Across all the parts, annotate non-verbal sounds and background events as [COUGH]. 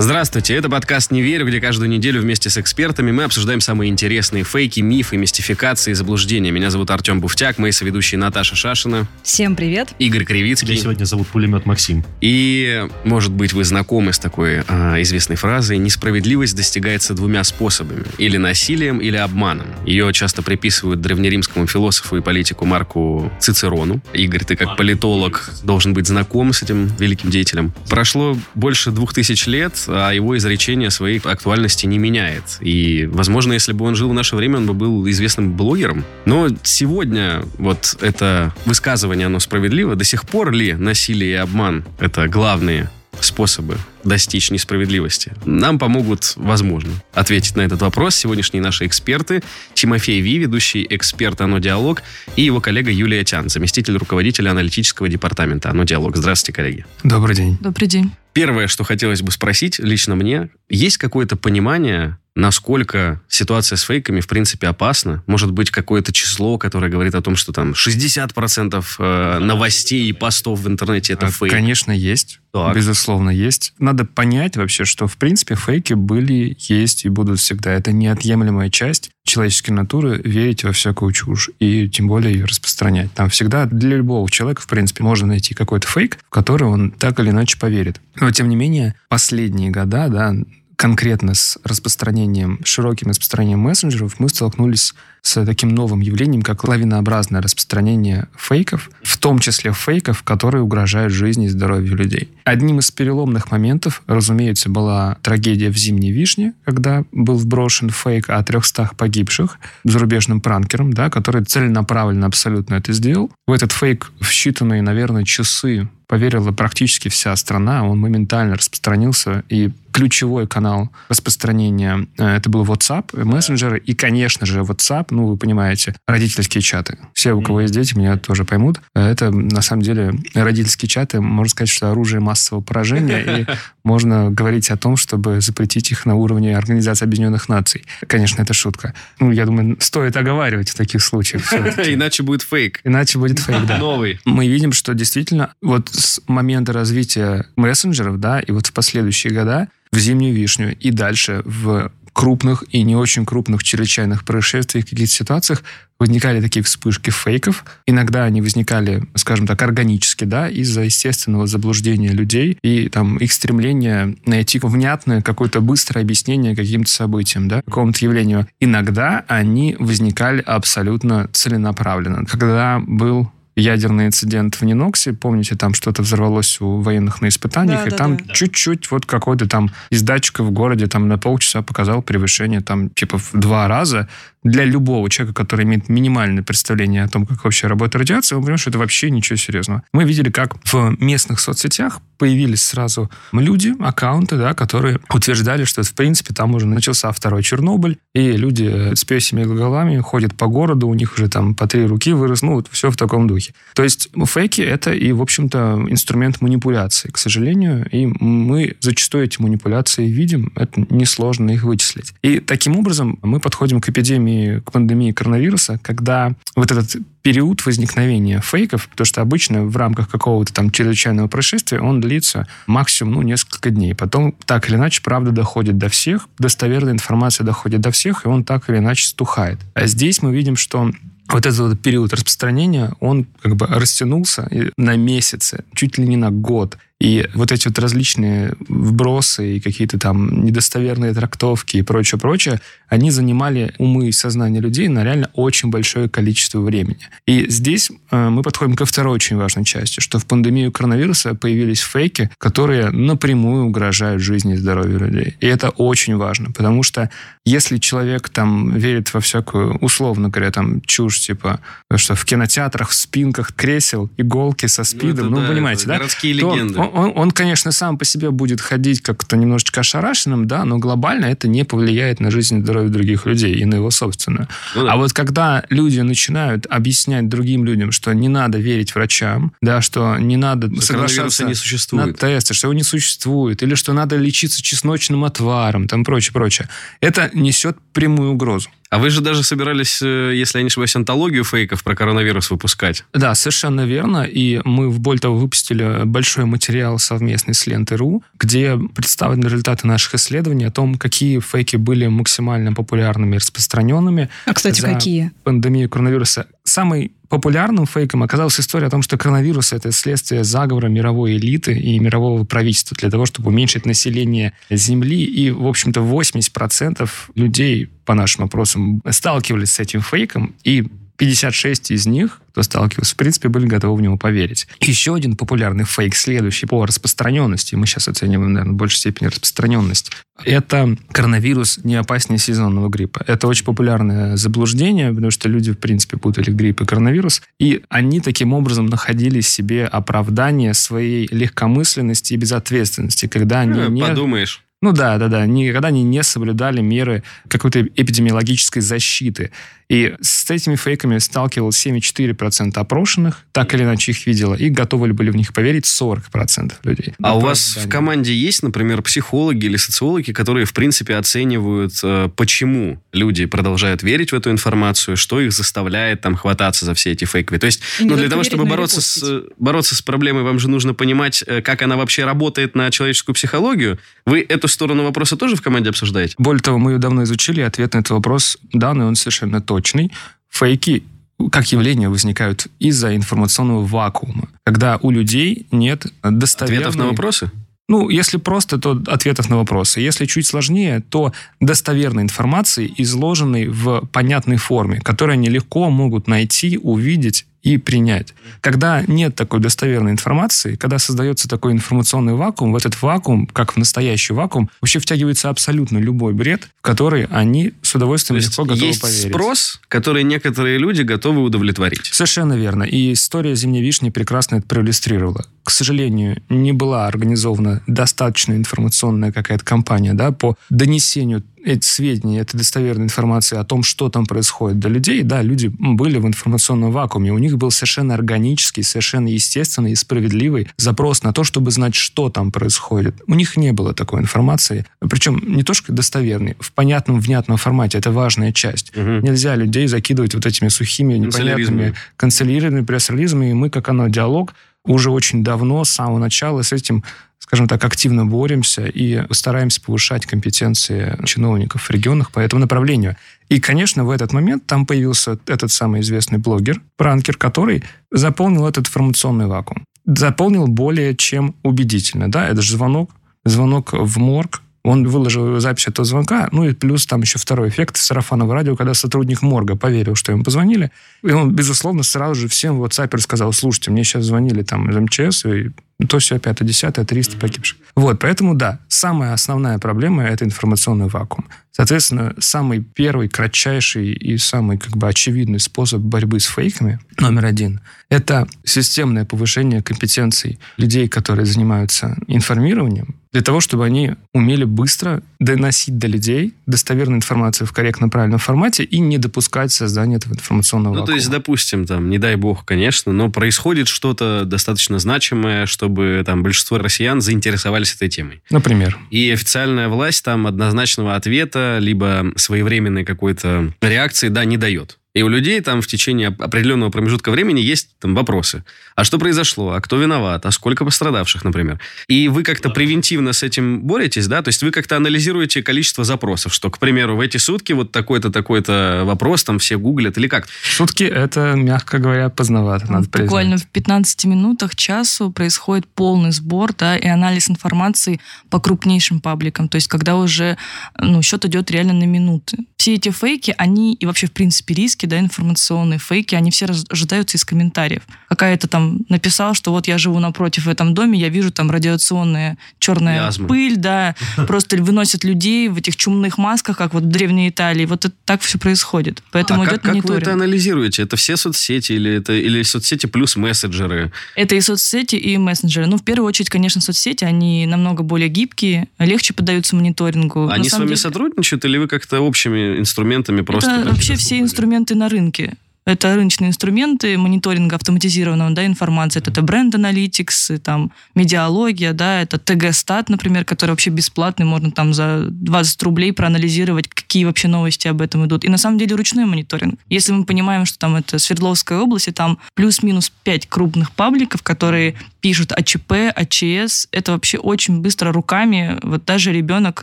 Здравствуйте, это подкаст «Не верю», где каждую неделю вместе с экспертами мы обсуждаем самые интересные фейки, мифы, мистификации и заблуждения. Меня зовут Артем Буфтяк, мои соведущие Наташа Шашина. Всем привет. Игорь Кривицкий. Меня сегодня зовут пулемет Максим. И, может быть, вы знакомы с такой э, известной фразой «Несправедливость достигается двумя способами. Или насилием, или обманом». Ее часто приписывают древнеримскому философу и политику Марку Цицерону. Игорь, ты как политолог должен быть знаком с этим великим деятелем. Прошло больше двух тысяч лет, а его изречение своей актуальности не меняет. И, возможно, если бы он жил в наше время, он бы был известным блогером. Но сегодня вот это высказывание, оно справедливо. До сих пор ли насилие и обман — это главные способы достичь несправедливости? Нам помогут, возможно, ответить на этот вопрос сегодняшние наши эксперты. Тимофей Ви, ведущий эксперт «Оно Диалог», и его коллега Юлия Тян, заместитель руководителя аналитического департамента «Оно Диалог». Здравствуйте, коллеги. Добрый день. Добрый день. Первое, что хотелось бы спросить лично мне, есть какое-то понимание, насколько ситуация с фейками, в принципе, опасна? Может быть, какое-то число, которое говорит о том, что там 60% э, новостей и постов в интернете это А, фейк? Конечно, есть. Так. Безусловно, есть. Надо понять вообще, что, в принципе, фейки были, есть и будут всегда. Это неотъемлемая часть человеческой натуры верить во всякую чушь и тем более ее распространять. Там всегда для любого человека, в принципе, можно найти какой-то фейк, в который он так или иначе поверит. Но, тем не менее, последние года, да, конкретно с распространением, широким распространением мессенджеров, мы столкнулись с таким новым явлением, как лавинообразное распространение фейков, в том числе фейков, которые угрожают жизни и здоровью людей. Одним из переломных моментов, разумеется, была трагедия в «Зимней вишне», когда был вброшен фейк о 300 погибших зарубежным пранкером, да, который целенаправленно абсолютно это сделал. В этот фейк в считанные, наверное, часы поверила практически вся страна, он моментально распространился, и ключевой канал распространения э, это был WhatsApp, мессенджеры, и, конечно же, WhatsApp, ну, вы понимаете, родительские чаты. Все, у кого есть дети, меня тоже поймут. Это, на самом деле, родительские чаты, можно сказать, что оружие массового поражения, и [LAUGHS] можно говорить о том, чтобы запретить их на уровне Организации Объединенных Наций. Конечно, это шутка. Ну, я думаю, стоит оговаривать в таких случаях. [LAUGHS] Иначе будет фейк. Иначе будет фейк, да [LAUGHS] Новый. мы видим, что действительно вот с момента развития мессенджеров, да, и вот в последующие года в зимнюю вишню и дальше в крупных и не очень крупных чрезвычайных происшествиях, каких-то ситуациях возникали такие вспышки фейков. Иногда они возникали, скажем так, органически, да, из-за естественного заблуждения людей и там их стремления найти внятное какое-то быстрое объяснение каким-то событиям, да, какому-то явлению. Иногда они возникали абсолютно целенаправленно. Когда был ядерный инцидент в Ниноксе, помните, там что-то взорвалось у военных на испытаниях, Да, и да, там да. чуть-чуть вот какой-то там из датчика в городе там на полчаса показал превышение там типа в два раза. Для любого человека, который имеет минимальное представление о том, как вообще работает радиация, он понимает, что это вообще ничего серьезного. Мы видели, как в местных соцсетях появились сразу люди, аккаунты, да, которые утверждали, что в принципе там уже начался второй Чернобыль, и люди с песями головами ходят по городу, у них уже там по три руки вырос, ну вот все в таком духе. То есть фейки — это и, в общем-то, инструмент манипуляции, к сожалению, и мы зачастую эти манипуляции видим, это несложно их вычислить. И таким образом мы подходим к эпидемии, к пандемии коронавируса, когда вот этот период возникновения фейков, потому что обычно в рамках какого-то там чрезвычайного происшествия он длится максимум, ну, несколько дней. Потом, так или иначе, правда доходит до всех, достоверная информация доходит до всех, и он так или иначе стухает. А здесь мы видим, что вот этот вот период распространения, он как бы растянулся на месяцы, чуть ли не на год. И вот эти вот различные вбросы и какие-то там недостоверные трактовки и прочее-прочее, они занимали умы и сознание людей на реально очень большое количество времени. И здесь э, мы подходим ко второй очень важной части, что в пандемию коронавируса появились фейки, которые напрямую угрожают жизни и здоровью людей. И это очень важно, потому что если человек там верит во всякую, условно говоря, там чушь, типа, что в кинотеатрах в спинках кресел иголки со спидом, ну, это да, понимаете, это да? городские легенды. Он, он, он, конечно, сам по себе будет ходить как-то немножечко ошарашенным, да, но глобально это не повлияет на жизнь и здоровье других людей и на его собственную. Ну, да. А вот когда люди начинают объяснять другим людям, что не надо верить врачам, да, что не надо да соглашаться не существует. на тесты, что его не существует, или что надо лечиться чесночным отваром, там прочее, прочее, это несет прямую угрозу. А вы же даже собирались, э, если я не ошибаюсь, антологию фейков про коронавирус выпускать. Да, совершенно верно. И мы в Больтово выпустили большой материал совместный с Лентой.ру, где представлены результаты наших исследований о том, какие фейки были максимально популярными и распространенными. А, кстати, какие? Пандемию коронавируса. Самый популярным фейком оказалась история о том, что коронавирус – это следствие заговора мировой элиты и мирового правительства для того, чтобы уменьшить население Земли. И, в общем-то, 80% людей, по нашим опросам, сталкивались с этим фейком, и 56 из них, кто сталкивался, в принципе, были готовы в него поверить. Еще один популярный фейк, следующий по распространенности, мы сейчас оцениваем, наверное, в большей степени распространенность, это коронавирус не опаснее сезонного гриппа. Это очень популярное заблуждение, потому что люди, в принципе, путали грипп и коронавирус, и они таким образом находили себе оправдание своей легкомысленности и безответственности, когда они ну, не... Подумаешь. Ну да, да, да. Никогда они не соблюдали меры какой-то эпидемиологической защиты. И с этими фейками сталкивалось 7,4% опрошенных, так или иначе их видела, и готовы ли были в них поверить 40% людей. А у вас в команде есть, например, психологи или социологи, которые, в принципе, оценивают, э, почему люди продолжают верить в эту информацию, что их заставляет там хвататься за все эти фейки? То есть, ну, для того, чтобы бороться с, бороться с проблемой, вам же нужно понимать, э, как она вообще работает на человеческую психологию. Вы эту сторону вопроса тоже в команде обсуждаете? Более того, мы ее давно изучили, ответ на этот вопрос данный, он совершенно точный точный. Фейки как явление возникают из-за информационного вакуума, когда у людей нет достоверной... Ответов на вопросы? Ну, если просто, то ответов на вопросы. Если чуть сложнее, то достоверной информации, изложенной в понятной форме, которую они легко могут найти, увидеть и принять. Когда нет такой достоверной информации, когда создается такой информационный вакуум, в этот вакуум, как в настоящий вакуум, вообще втягивается абсолютно любой бред, в который они с удовольствием легко готовы есть поверить. спрос, который некоторые люди готовы удовлетворить. Совершенно верно. И история «Зимней вишни» прекрасно это проиллюстрировала. К сожалению, не была организована достаточно информационная какая-то кампания да, по донесению эти сведения, этой достоверной информации о том, что там происходит до людей, да, люди были в информационном вакууме. У них был совершенно органический, совершенно естественный и справедливый запрос на то, чтобы знать, что там происходит. У них не было такой информации. Причем не то, что достоверной, в понятном, внятном формате. Это важная часть. Угу. Нельзя людей закидывать вот этими сухими, непонятными канцеляризмами, пресс-релизами. И мы, как оно, диалог, уже очень давно, с самого начала с этим скажем так, активно боремся и стараемся повышать компетенции чиновников в регионах по этому направлению. И, конечно, в этот момент там появился этот самый известный блогер, пранкер, который заполнил этот информационный вакуум. Заполнил более чем убедительно. Да, это же звонок, звонок в морг, он выложил запись этого звонка, ну и плюс там еще второй эффект сарафанового радио, когда сотрудник морга поверил, что ему позвонили, и он, безусловно, сразу же всем в WhatsApp рассказал, слушайте, мне сейчас звонили там из МЧС, и то все, пятое, десятое, 300 погибших. Вот, поэтому да, самая основная проблема – это информационный вакуум. Соответственно, самый первый, кратчайший и самый как бы очевидный способ борьбы с фейками, номер один, это системное повышение компетенций людей, которые занимаются информированием, для того, чтобы они умели быстро доносить до людей достоверную информацию в корректном, правильном формате и не допускать создания этого информационного Ну, вакуума. то есть, допустим, там, не дай бог, конечно, но происходит что-то достаточно значимое, чтобы там большинство россиян заинтересовались этой темой. Например. И официальная власть там однозначного ответа, либо своевременной какой-то реакции, да, не дает. И у людей там в течение определенного промежутка времени есть там вопросы. А что произошло? А кто виноват? А сколько пострадавших, например? И вы как-то превентивно с этим боретесь, да? То есть вы как-то анализируете количество запросов, что, к примеру, в эти сутки вот такой-то, такой-то вопрос там все гуглят или как? Сутки это, мягко говоря, поздновато, надо признать. Буквально в 15 минутах, часу происходит полный сбор, да, и анализ информации по крупнейшим пабликам. То есть когда уже, ну, счет идет реально на минуты. Все эти фейки, они и вообще, в принципе, риски, да, информационные фейки, они все ожидаются из комментариев. Какая-то там написал, что вот я живу напротив в этом доме, я вижу там радиационная черная Миазмы. пыль, да, [LAUGHS] просто выносят людей в этих чумных масках, как вот в Древней Италии. Вот это, так все происходит. Поэтому а идет как, как вы это анализируете? Это все соцсети или это или соцсети плюс мессенджеры? Это и соцсети, и мессенджеры. Ну, в первую очередь, конечно, соцсети, они намного более гибкие, легче поддаются мониторингу. Они с вами деле, сотрудничают или вы как-то общими инструментами просто... Это вообще все инструменты на рынке. Это рыночные инструменты мониторинга автоматизированного да, информации. Это, бренд аналитикс, и там медиалогия, да, это ТГ-стат, например, который вообще бесплатный, можно там за 20 рублей проанализировать, какие вообще новости об этом идут. И на самом деле ручной мониторинг. Если мы понимаем, что там это Свердловская область, и там плюс-минус 5 крупных пабликов, которые пишут АЧП, АЧС, это вообще очень быстро руками, вот даже ребенок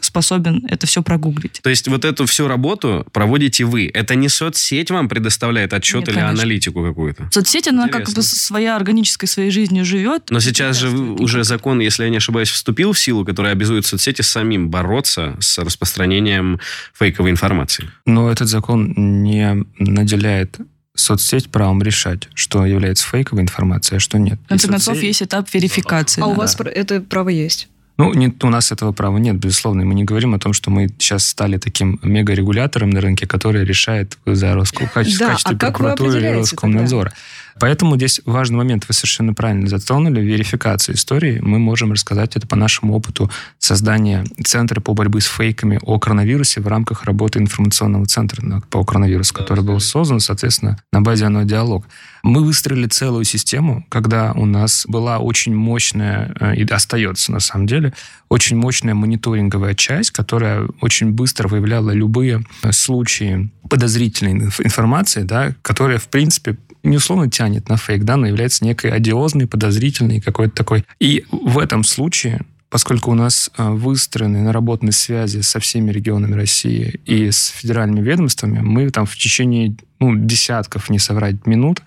способен это все прогуглить. То есть вот эту всю работу проводите вы. Это не соцсеть вам предоставляет отчет Нет, или конечно. аналитику какую-то? Соцсеть, она как Интересно. бы своя органической своей жизнью живет. Но сейчас же уже закон, если я не ошибаюсь, вступил в силу, который обязует соцсети самим бороться с распространением фейковой информации. Но этот закон не наделяет соцсеть правом решать, что является фейковой информацией, а что нет. В конце И концов, соцсети- есть этап верификации. А у да. вас про- это право есть? Ну, нет, у нас этого права нет, безусловно. Мы не говорим о том, что мы сейчас стали таким мегарегулятором на рынке, который решает за Роско... в качестве, Да, в качестве а как вы определяете Роскомнадзора. Поэтому здесь важный момент, вы совершенно правильно затронули, верификацию истории. Мы можем рассказать это по нашему опыту создания Центра по борьбе с фейками о коронавирусе в рамках работы информационного центра по коронавирусу, который был создан, соответственно, на базе оно диалог. Мы выстроили целую систему, когда у нас была очень мощная, э, и остается на самом деле, очень мощная мониторинговая часть, которая очень быстро выявляла любые э, случаи подозрительной инф- информации, да, которая, в принципе, не условно тянет на фейк, да, но является некой одиозной, подозрительной какой-то такой. И в этом случае поскольку у нас э, выстроены наработаны связи со всеми регионами России и с федеральными ведомствами, мы там в течение ну, десятков, не соврать, минут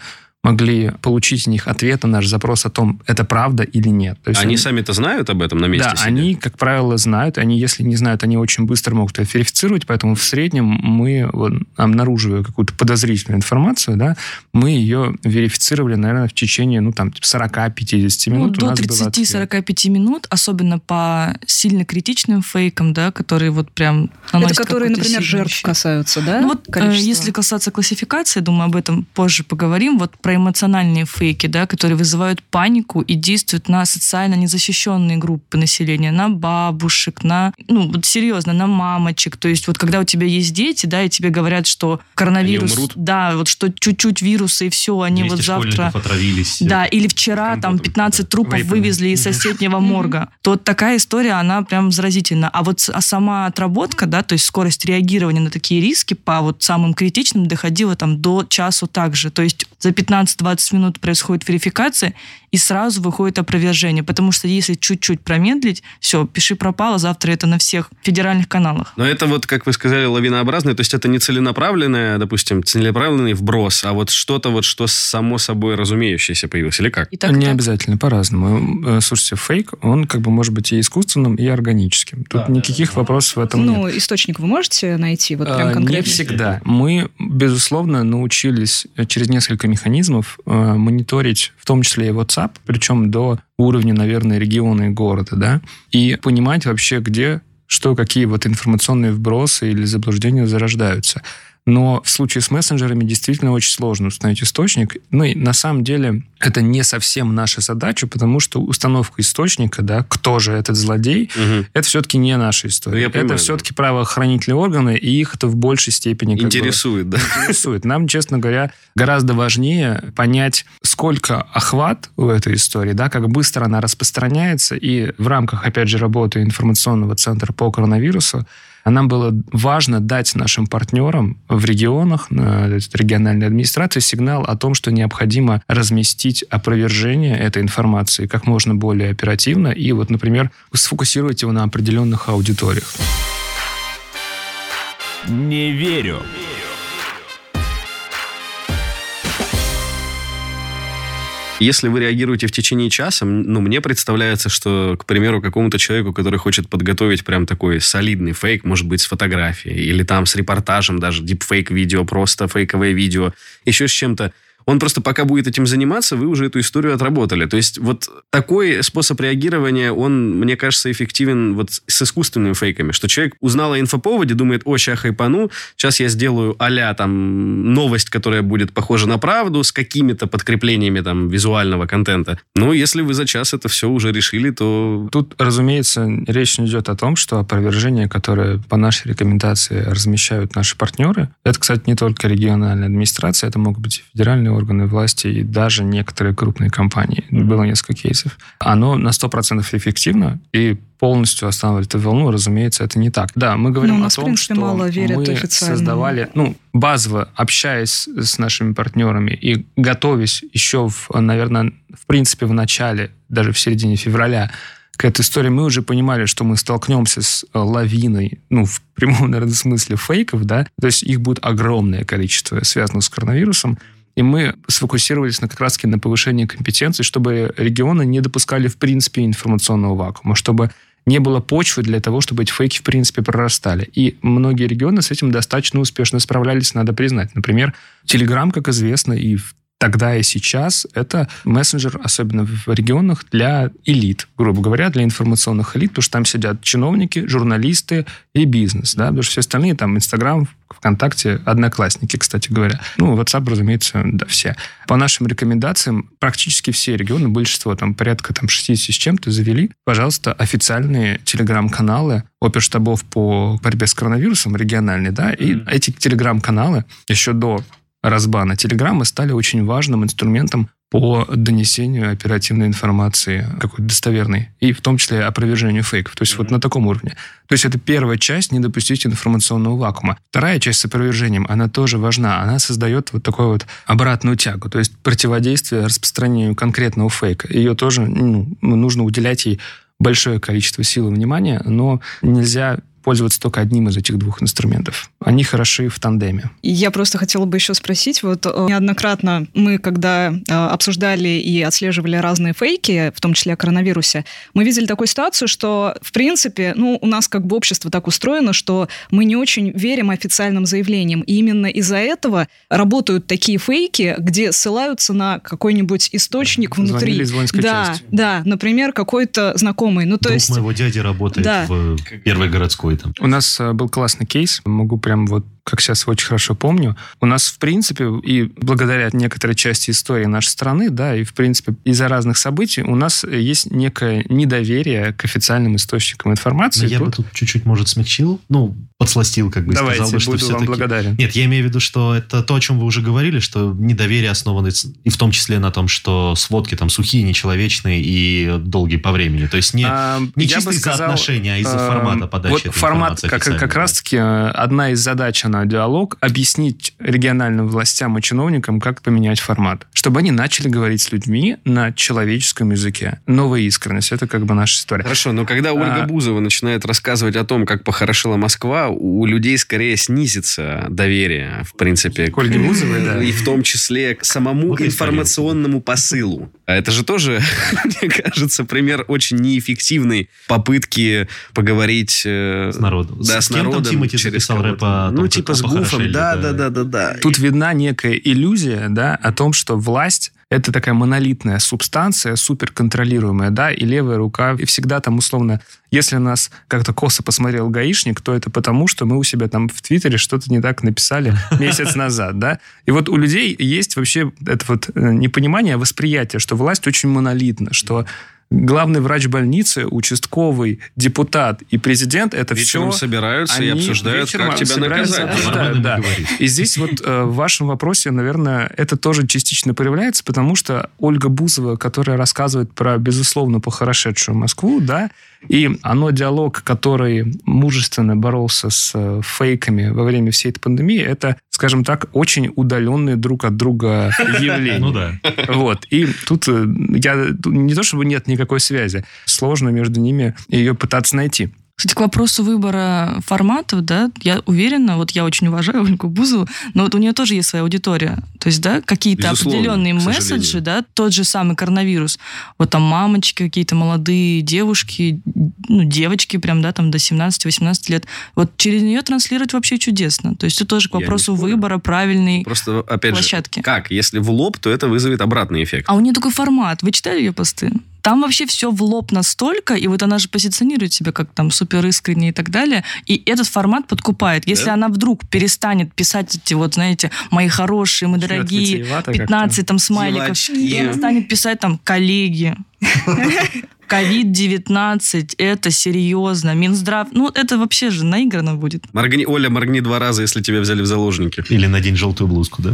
могли получить от них ответ на наш запрос о том, это правда или нет. То есть Они сами-то знают об этом на месте да, сидя? они, как правило, знают. Они, если не знают, они очень быстро могут это верифицировать. Поэтому в среднем мы, вот, обнаруживая какую-то подозрительную информацию, да, мы ее верифицировали, наверное, в течение, ну, там, 40-50 Ну, минут. у до нас был ответ. 30-45 минут, особенно по сильно критичным фейкам, да, которые вот прям Это которые, например, жертв касаются, да? Ну вот, э, количество? если касаться классификации, думаю, об этом позже поговорим, вот про эмоциональные фейки, да, которые вызывают панику и действуют на социально незащищенные группы населения, на бабушек, на, ну, вот серьезно, на мамочек. То есть вот когда у тебя есть дети, да, и тебе говорят, что коронавирус... Да, вот что чуть-чуть вирусы, и все, они 200 вот завтра... отравились. Да, или вчера там Компотом, 15 трупов Вейпами. вывезли из соседнего морга. То вот такая история, она прям заразительна. А вот а сама отработка, да, то есть скорость реагирования на такие риски по вот самым критичным доходила там до часу также. То есть за 15-20 минут происходит верификация, и сразу выходит опровержение. Потому что если чуть-чуть промедлить, все, пиши пропало, завтра это на всех федеральных каналах. Но это вот, как вы сказали, лавинообразное, то есть это не целенаправленное, допустим, целенаправленный вброс, а вот что-то вот, что само собой разумеющееся появилось, или как? И так, не так. обязательно, по-разному. Э, Слушайте, фейк, он как бы может быть и искусственным, и органическим. Тут Да, никаких вопросов в этом нет. Ну, источник вы можете найти, вот прям А, конкретно? Не всегда. Мы, безусловно, научились э, через несколько механизмов э, мониторить, в том числе и WhatsApp, причем до уровня, наверное, региона и города, да, и понимать вообще, где что, какие вот информационные вбросы или заблуждения зарождаются. Но в случае с мессенджерами действительно очень сложно установить источник. Ну и на самом деле это не совсем наша задача, потому что установка источника, да, кто же этот злодей, Мгм. это все-таки не наша история. Ну, я понимаю, это да. все-таки правоохранительные органы, и их это в большей степени как бы Интересует, да? интересует. Нам, честно говоря, гораздо важнее понять, сколько охват у этой истории, да, как быстро она распространяется, и в рамках, опять же, работы информационного центра по коронавирусу нам было важно дать нашим партнерам в регионах, на региональной администрации сигнал о том, что необходимо разместить опровержение этой информации как можно более оперативно и вот, например, сфокусировать его на определенных аудиториях. Не верю. Если вы реагируете в течение часа, ну, мне представляется, что, к примеру, какому-то человеку, который хочет подготовить прям такой солидный фейк, может быть, с фотографией, или там с репортажем даже, дипфейк видео, просто фейковое видео, еще с чем-то, он просто пока будет этим заниматься, вы уже эту историю отработали. То есть вот такой способ реагирования, он, мне кажется, эффективен вот с искусственными фейками, что человек узнал о инфоповоде, думает, о, сейчас хайпану, сейчас я сделаю а там новость, которая будет похожа на правду, с какими-то подкреплениями там визуального контента. Но если вы за час это все уже решили, то Тут, разумеется, речь не идет о том, что опровержение, которое по нашей рекомендации размещают наши партнеры, это, кстати, не только региональная администрация, это могут быть и федеральные органы власти, и даже некоторые крупные компании. Было несколько кейсов. Оно на 100% эффективно, и полностью останавливать эту волну, разумеется, это не так. Да, мы говорим Ну, о нас, в том, принципе, что мало верят мы официальному. создавали, ну, базово общаясь с нашими партнерами и готовясь еще, в, наверное, в принципе, в начале, даже в середине февраля, к этой истории мы уже понимали, что мы столкнемся с э, лавиной, ну, в прямом, [LAUGHS] наверное, смысле фейков, да, то есть их будет огромное количество, связанных с коронавирусом, и мы сфокусировались на, как раз на повышении компетенции, чтобы регионы не допускали, в принципе, информационного вакуума, чтобы не было почвы для того, чтобы эти фейки, в принципе, прорастали. И многие регионы с этим достаточно успешно справлялись, надо признать. Например, Telegram, как известно, и в- тогда и сейчас это мессенджер, особенно в регионах, для элит, грубо говоря, для информационных элит, потому что там сидят чиновники, журналисты и бизнес, да, потому что все остальные, там, Инстаграм, ВКонтакте, Одноклассники, кстати говоря. Ну, WhatsApp, разумеется, да, все. По нашим рекомендациям, практически все регионы, большинство, там, порядка там, 60 с чем-то, завели, пожалуйста, официальные телеграм-каналы оперштабов по борьбе с коронавирусом, региональные, да, и эти телеграм-каналы еще до разбана Телеграма стали очень важным инструментом по донесению оперативной информации какой-то достоверной, и в том числе опровержению фейков. То есть вот на таком уровне. То есть это первая часть не допустить информационного вакуума. Вторая часть с опровержением, она тоже важна. Она создает вот такую вот обратную тягу, то есть противодействие распространению конкретного фейка. Ее тоже ну, нужно уделять ей большое количество сил и внимания, но нельзя пользоваться только одним из этих двух инструментов. Они хороши в тандеме. Я просто хотела бы еще спросить, вот э, неоднократно мы, когда э, обсуждали и отслеживали разные фейки, в том числе о коронавирусе, мы видели такую ситуацию, что, в принципе, ну, у нас как бы общество так устроено, что мы не очень верим официальным заявлениям. И именно из-за этого работают такие фейки, где ссылаются на какой-нибудь источник внутри. Звонили из воинской да, части. да, например, какой-то знакомый. Ну, то Друг есть... моего дяди работает Да. в первой городской там. У нас э, был классный кейс, могу прям вот как сейчас очень хорошо помню. У нас, в принципе, и благодаря некоторой части истории нашей страны, да, и, в принципе, из-за разных событий у нас есть некое недоверие к официальным источникам информации. Но я бы Тут- тут чуть-чуть, может, смягчил, ну, подсластил, как бы, Давайте, сказал бы, что буду вам все-таки... благодарен. Нет, я имею в виду, что это то, о чем вы уже говорили, что недоверие основано и в том числе на том, что сводки там сухие, нечеловечные и долгие по времени. То есть не, А, не чисто из-за сказал, отношения, а из-за э, формата подачи Вот этой формат, информации как, как раз-таки э, одна из задач на диалог — объяснить региональным властям и чиновникам, как поменять формат. Чтобы они начали говорить с людьми на человеческом языке. Новая искренность — это как бы наша история. Хорошо, но когда Ольга А. Бузова начинает рассказывать о том, как похорошела Москва, у людей скорее снизится доверие, в принципе, К Ольге Бузовой, да. и в том числе к самому Вот информационному посылу. А это же тоже, [LAUGHS] мне кажется, пример очень неэффективной попытки поговорить э, С народом. Да, С с кем там народом Тимати через записал кого-то. рэп о том, Ну, как типа с Гуфом, да, да. да, да, да. Тут видна некая иллюзия, да, о том, что власть это такая монолитная субстанция, суперконтролируемая, да, и левая рука, и всегда там условно, если нас как-то косо посмотрел гаишник, то это потому, что мы у себя там в Твиттере что-то не так написали [LAUGHS] месяц назад, да. И вот у людей есть вообще это вот э, непонимание, восприятие, что власть очень монолитна, что главный врач больницы, участковый, депутат и президент это Вечером все собираются и обсуждают, как тебя наказать. Нормально да. И здесь вот э, в вашем вопросе, наверное, это тоже частично проявляется, потому что Ольга Бузова, которая рассказывает про, безусловно, похорошедшую Москву, да, и оно диалог, который мужественно боролся с э, фейками во время всей этой пандемии, это, скажем так, очень удаленные друг от друга [LAUGHS] явления. Ну да. Вот. И тут э, я не то чтобы нет никакой связи, сложно между ними ее пытаться найти. Кстати, к вопросу выбора форматов, да, я уверена, вот я очень уважаю Ольгу Бузову, но вот у нее тоже есть своя аудитория. То есть, да, какие-то определенные месседжи, да, тот же самый коронавирус. Вот там мамочки, какие-то молодые девушки, ну, девочки прям, да, там до 17-18 лет. Вот через нее транслировать вообще чудесно. То есть, это тоже к вопросу выбора правильной Просто, опять площадки. же, как? Если в лоб, то это вызовет обратный эффект. А у нее такой формат. Вы читали ее посты? Там вообще все в лоб настолько, и вот она же позиционирует себя как там супер искренне и так далее, и этот формат подкупает. Если Да. она вдруг перестанет писать эти вот, знаете, мои хорошие, мы дорогие, витиевато как-то. 15 там смайликов, и она станет писать там коллеги. [LAUGHS] Ковид-19, это серьезно. Минздрав, ну это вообще же наиграно будет. Моргни, Оля, моргни два раза, если тебя взяли в заложники. Или надень желтую блузку, да?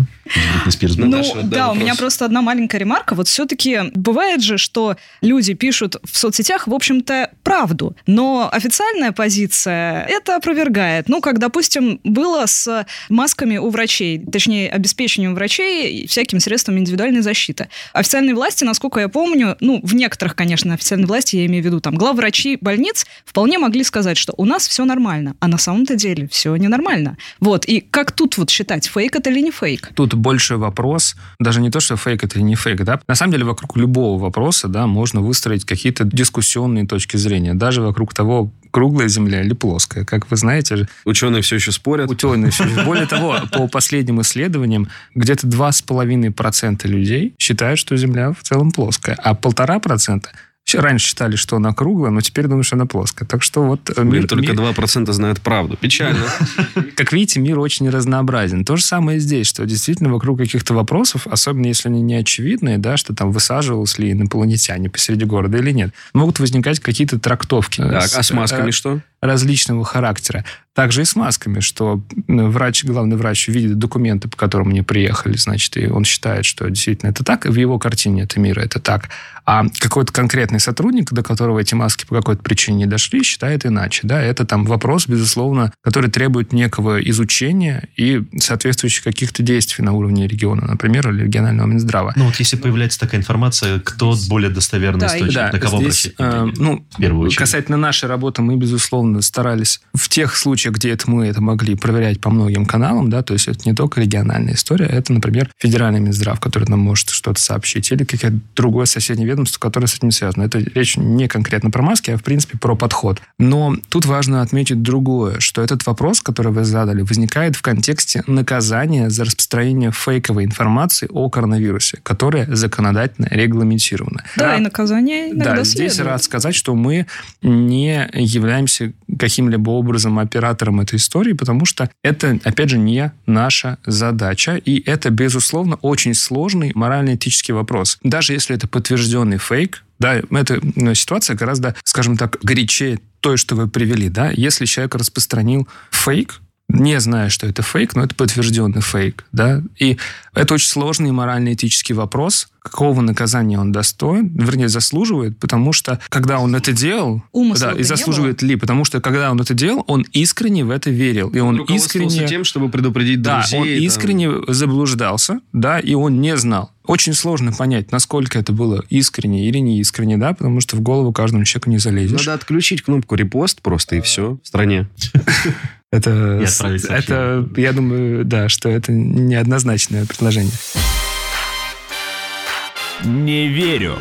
Спирс. Ну, Ну, Наташа, да, да, у меня просто одна маленькая ремарка. Вот все-таки бывает же, что люди пишут в соцсетях, в общем-то, правду, но официальная позиция это опровергает. Ну, как, допустим, было с масками у врачей, точнее, обеспечением врачей всякими средствами индивидуальной защиты. Официальные власти, насколько я помню, ну, в некоторых, конечно, официальной власти, я имею в виду, там, главврачи больниц вполне могли сказать, что у нас все нормально, а на самом-то деле все ненормально. Вот, и как тут вот считать, фейк это или не фейк? Тут больше вопрос, даже не то, что фейк это или не фейк, да. На самом деле вокруг любого вопроса, да, можно выстроить какие-то дискуссионные точки зрения, даже вокруг того, круглая земля или плоская. Как вы знаете, Ученые все еще спорят. ученые все- Более того, [LAUGHS] по последним исследованиям, где-то 2,5% людей считают, что Земля в целом плоская, а полтора процента Еще раньше считали, что она круглая, но теперь думают, что она плоская. Так что вот э, Блин, мир, только мир- 2% знают правду. Печально. [LAUGHS] как видите, мир очень разнообразен. То же самое здесь, что действительно вокруг каких-то вопросов, особенно если они не очевидные, да, что там высаживался ли инопланетяне посреди города или нет, могут возникать какие-то трактовки. э, Так, а с масками э, что? Различного характера. Также и с масками, что врач, главный врач видит документы, по которым они приехали, значит, и он считает, что действительно это так, и в его картине это мира это так. А какой-то конкретный сотрудник, до которого эти маски по какой-то причине не дошли, считает иначе. Да, это там вопрос, безусловно, который требует некого изучения и соответствующих каких-то действий на уровне региона, например, или регионального Минздрава. Ну вот если появляется такая информация, кто более достоверный Да, источник, Да, на кого здесь, обратить э, внимание? ну, в первую очередь. касательно нашей работы, мы, безусловно, старались в тех случаях, где это мы это могли проверять по многим каналам, да, то есть это не только региональная история, это, например, федеральный Минздрав, который нам может что-то сообщить, или какое-то другое соседнее ведомство, которое с этим связано. Это речь не конкретно про маски, а, в принципе, про подход. Но тут важно отметить другое, что этот вопрос, который вы задали, возникает в контексте наказания за распространение фейковой информации о коронавирусе, которая законодательно регламентирована. Да, и наказание иногда Да, здесь следует. рад сказать, что мы не являемся каким-либо образом оператором этой истории, потому что это, опять же, не наша задача, и это, безусловно, очень сложный морально-этический вопрос. Даже если это подтвержденный фейк, да, эта ну, ситуация гораздо, скажем так, горячее той, что вы привели, да. Если человек распространил фейк, не зная, что это фейк, но это подтвержденный фейк, да, и это очень сложный морально-этический вопрос, какого наказания он достоин, вернее, заслуживает, потому что, когда он это делал, Умысла да, и заслуживает ли, потому что, когда он это делал, он искренне в это верил, и он искренне... тем, чтобы предупредить Да, друзей. он там. искренне заблуждался, да, и он не знал. Очень сложно понять, насколько это было искренне или не искренне, да, потому что в голову каждому человеку не залезешь. Надо отключить кнопку репост просто и все в стране. [LAUGHS] Это, И отправить это, я думаю, да, что это неоднозначное предложение. Не верю.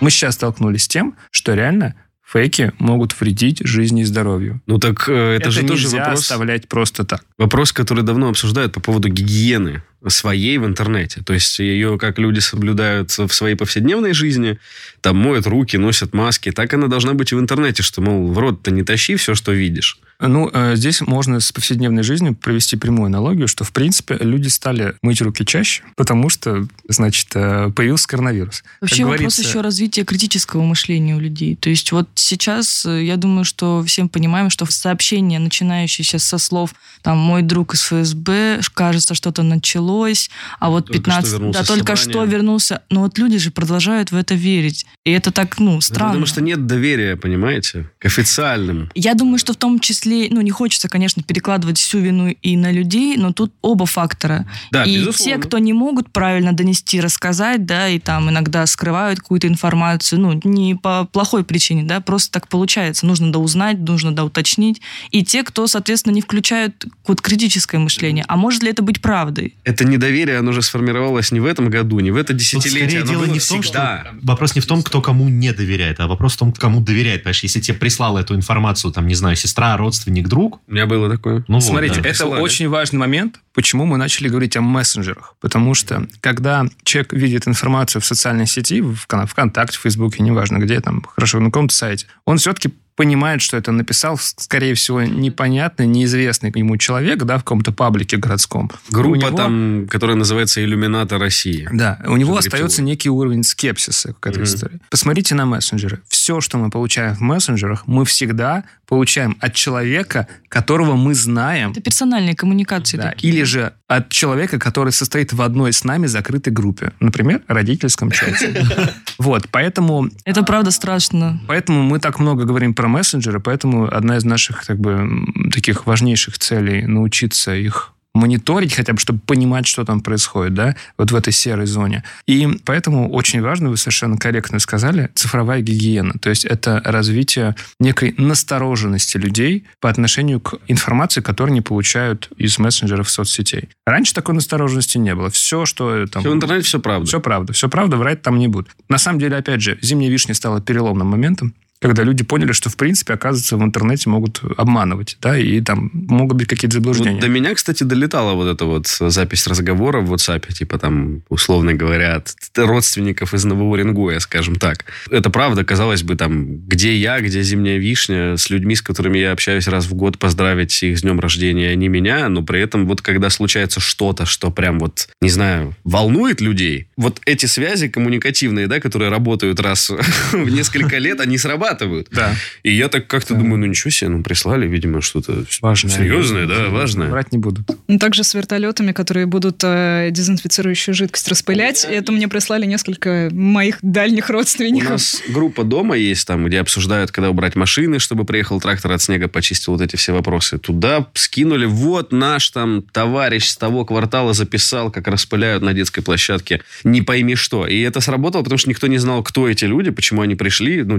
Мы сейчас столкнулись с тем, что реально фейки могут вредить жизни и здоровью. Ну так э, это, же тоже нельзя вопрос, оставлять просто так. вопрос, который давно обсуждают по поводу гигиены своей в интернете. То есть ее, как люди соблюдают в своей повседневной жизни, там моют руки, носят маски, так она должна быть и в интернете, что, мол, в рот-то не тащи все, что видишь. Ну, э, здесь можно с повседневной жизнью провести прямую аналогию, что, в принципе, люди стали мыть руки чаще, потому что, значит, э, появился коронавирус. Как Вообще вопрос говорится, еще развития критического мышления у людей. То есть вот сейчас, э, я думаю, что всем понимаем, что сообщение, начинающееся со слов там «мой друг из ФСБ», кажется, что-то началось, началось, а вот Только 15... что да, только что вернулся. Но вот люди же продолжают в это верить. И это так, ну, Это странно. Потому что нет доверия, понимаете, к официальным. Я думаю, что в том числе, ну, не хочется, конечно, перекладывать всю вину и на людей, но тут оба фактора. Да, и безусловно. те, кто не могут правильно донести, рассказать, да, и там иногда скрывают какую-то информацию, ну, не по плохой причине, да, просто так получается. Нужно доузнать, нужно доуточнить. И те, кто, соответственно, не включают вот критическое мышление. А может ли это быть правдой? Это недоверие, оно же сформировалось не в этом году, не в это десятилетие. скорее оно дело не в том, всегда. что... Вопрос не в том, кто кому не доверяет, а вопрос в том, кому доверяет. Понимаешь, если тебе прислала эту информацию, там, не знаю, сестра, родственник, друг, У меня было такое. ну Смотрите, вот, да. это Присылали. очень важный момент, почему мы начали говорить о мессенджерах. Потому что, когда человек видит информацию в социальной сети, в Вкон- ВКонтакте, в Фейсбуке, неважно где, там, хорошо, на каком-то сайте, он все-таки понимает, что это написал, скорее всего, непонятный, неизвестный ему человек, да, в каком-то паблике городском. Группа него- там, которая называется «Иллюминатор России». Да, у него остается некий уровень скепсиса к этой Мгм. истории. Посмотрите на мессенджеры. Все, что мы получаем в мессенджерах, мы всегда получаем от человека, которого мы знаем, Это персональные коммуникации. да, такие. или же от человека, который состоит в одной с нами закрытой группе. Например, родительском чате. [LAUGHS] Вот, поэтому Это правда страшно. Поэтому мы так много говорим про мессенджеры, поэтому одна из наших как бы таких важнейших целей научиться их мониторить хотя бы, чтобы понимать, что там происходит, да, вот в этой серой зоне. И поэтому очень важно, вы совершенно корректно сказали, цифровая гигиена. То есть это развитие некой настороженности людей по отношению к информации, которую они получают из мессенджеров соцсетей. Раньше такой настороженности не было. Все, что там... Все в интернете, все правда. Все правда. Все правда, врать там не будут. На самом деле, опять же, «Зимняя вишня» стала переломным моментом, когда люди поняли, что, в принципе, оказывается, в интернете могут обманывать, да, и там могут быть какие-то заблуждения. Вот до меня, кстати, долетала вот эта вот запись разговора в WhatsApp, типа там, условно говоря, родственников из Новоуренгоя, скажем так. Это правда, казалось бы, там, где я, где зимняя вишня, с людьми, с которыми я общаюсь раз в год, поздравить их с днем рождения, они меня, но при этом вот когда случается что-то, что прям вот, не знаю, волнует людей, вот эти связи коммуникативные, да, которые работают раз [LAUGHS] в несколько лет, они срабатывают. Да. И я так как-то думаю, ну ничего себе, ну прислали, видимо, что-то Важное. серьезное, да, важное. Врать не будут. Ну, Также с вертолетами, которые будут э, дезинфицирующую жидкость распылять. И это мне прислали несколько моих дальних У родственников. нас группа дома есть там, где обсуждают, когда убрать машины, чтобы приехал трактор от снега, почистил вот эти все вопросы. Туда скинули, вот наш там товарищ с того квартала записал, как распыляют на детской площадке. Не пойми что. И это сработало, потому что никто не знал, кто эти люди, почему они пришли, ну,